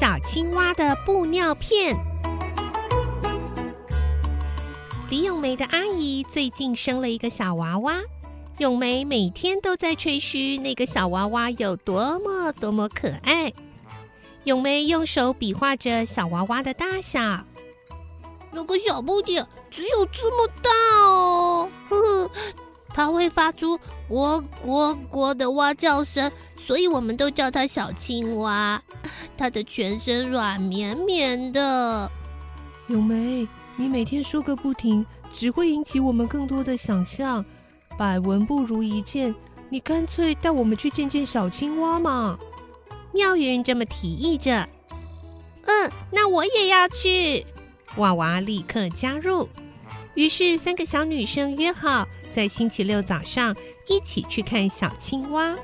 小青蛙的布尿片。李咏梅的阿姨最近生了一个小娃娃，咏梅每天都在吹嘘那个小娃娃有多么多么可爱。咏梅用手比划着小娃娃的大小，那个小不点只有这么大哦，呵呵，它会发出“呱呱呱”的蛙叫声。所以我们都叫它小青蛙，它的全身软绵绵的。咏梅，你每天说个不停，只会引起我们更多的想象。百闻不如一见，你干脆带我们去见见小青蛙嘛！妙云这么提议着。嗯，那我也要去。娃娃立刻加入。于是三个小女生约好，在星期六早上一起去看小青蛙。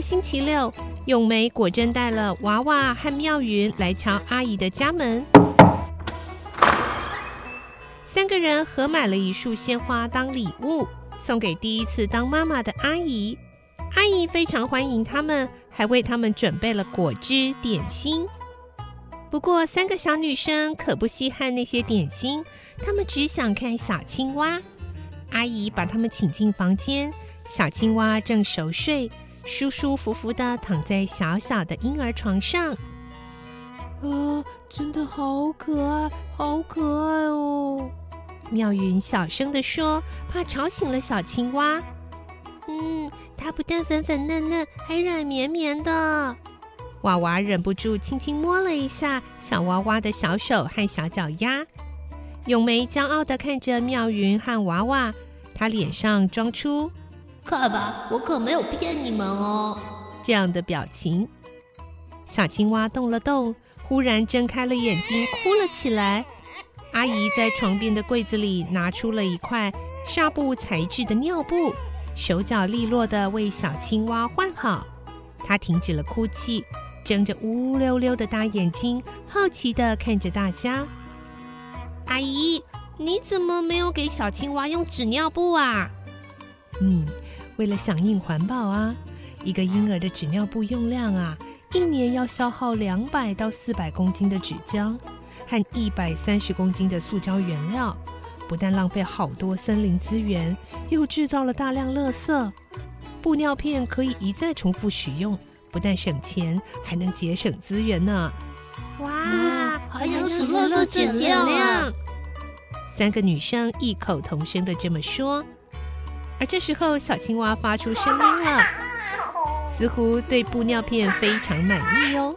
星期六，咏梅果真带了娃娃和妙云来敲阿姨的家门。三个人合买了一束鲜花当礼物，送给第一次当妈妈的阿姨。阿姨非常欢迎他们，还为他们准备了果汁点心。不过，三个小女生可不稀罕那些点心，她们只想看小青蛙。阿姨把他们请进房间，小青蛙正熟睡。舒舒服服的躺在小小的婴儿床上，啊，真的好可爱，好可爱哦！妙云小声的说，怕吵醒了小青蛙。嗯，它不但粉粉嫩嫩，还软绵绵的。娃娃忍不住轻轻摸了一下小娃娃的小手和小脚丫。咏梅骄傲的看着妙云和娃娃，她脸上装出。看吧，我可没有骗你们哦。这样的表情，小青蛙动了动，忽然睁开了眼睛，哭了起来。阿姨在床边的柜子里拿出了一块纱布材质的尿布，手脚利落的为小青蛙换好。她停止了哭泣，睁着乌溜溜的大眼睛，好奇的看着大家。阿姨，你怎么没有给小青蛙用纸尿布啊？嗯。为了响应环保啊，一个婴儿的纸尿布用量啊，一年要消耗两百到四百公斤的纸浆和一百三十公斤的塑胶原料，不但浪费好多森林资源，又制造了大量垃圾。布尿片可以一再重复使用，不但省钱，还能节省资源呢。哇，还能使垃圾减量！三个女生异口同声的这么说。而这时候，小青蛙发出声音了，似乎对布尿片非常满意哦。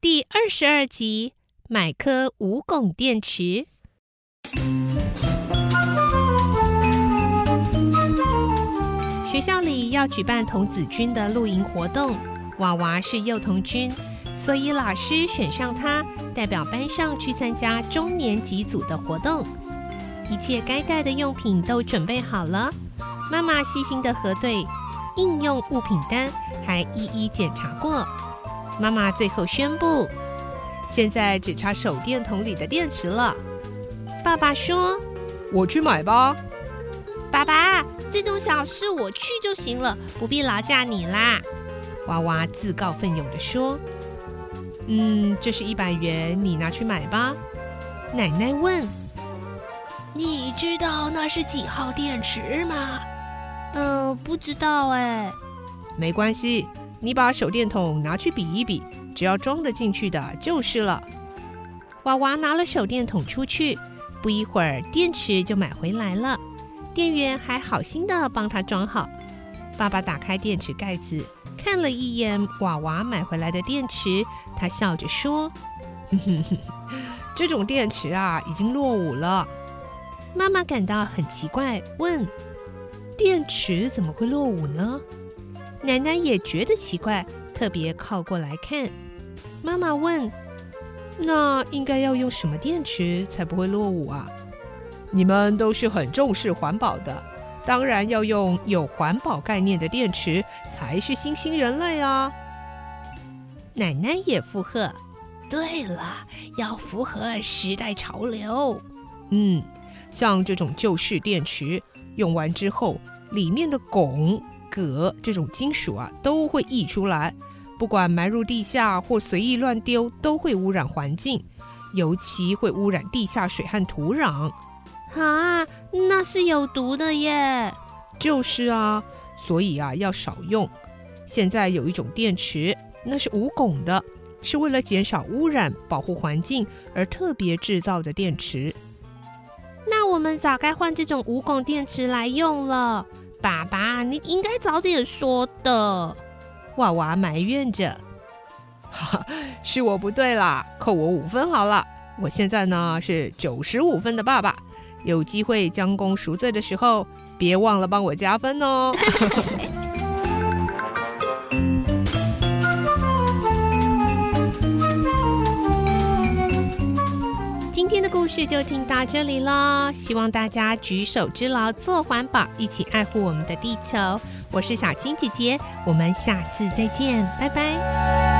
第二十二集，买颗无汞电池。学校里要举办童子军的露营活动，娃娃是幼童军。所以老师选上他，代表班上去参加中年级组的活动。一切该带的用品都准备好了，妈妈细心的核对应用物品单，还一一检查过。妈妈最后宣布，现在只差手电筒里的电池了。爸爸说：“我去买吧。”爸爸，这种小事我去就行了，不必劳驾你啦。娃娃自告奋勇的说。嗯，这是一百元，你拿去买吧。奶奶问：“你知道那是几号电池吗？”“嗯，不知道哎。”“没关系，你把手电筒拿去比一比，只要装得进去的就是了。”娃娃拿了手电筒出去，不一会儿电池就买回来了。店员还好心的帮他装好。爸爸打开电池盖子。看了一眼娃娃买回来的电池，他笑着说：“这种电池啊，已经落伍了。”妈妈感到很奇怪，问：“电池怎么会落伍呢？”奶奶也觉得奇怪，特别靠过来看。妈妈问：“那应该要用什么电池才不会落伍啊？”你们都是很重视环保的，当然要用有环保概念的电池才是新兴人类啊！奶奶也附和：“对了，要符合时代潮流。”嗯，像这种旧式电池用完之后，里面的汞、镉这种金属啊都会溢出来，不管埋入地下或随意乱丢，都会污染环境，尤其会污染地下水和土壤。啊，那是有毒的耶！就是啊，所以啊要少用。现在有一种电池，那是无汞的，是为了减少污染、保护环境而特别制造的电池。那我们早该换这种无汞电池来用了。爸爸，你应该早点说的。娃娃埋怨着：“哈，是我不对啦，扣我五分好了。我现在呢是九十五分的爸爸。”有机会将功赎罪的时候，别忘了帮我加分哦！今天的故事就听到这里了，希望大家举手之劳做环保，一起爱护我们的地球。我是小青姐姐，我们下次再见，拜拜。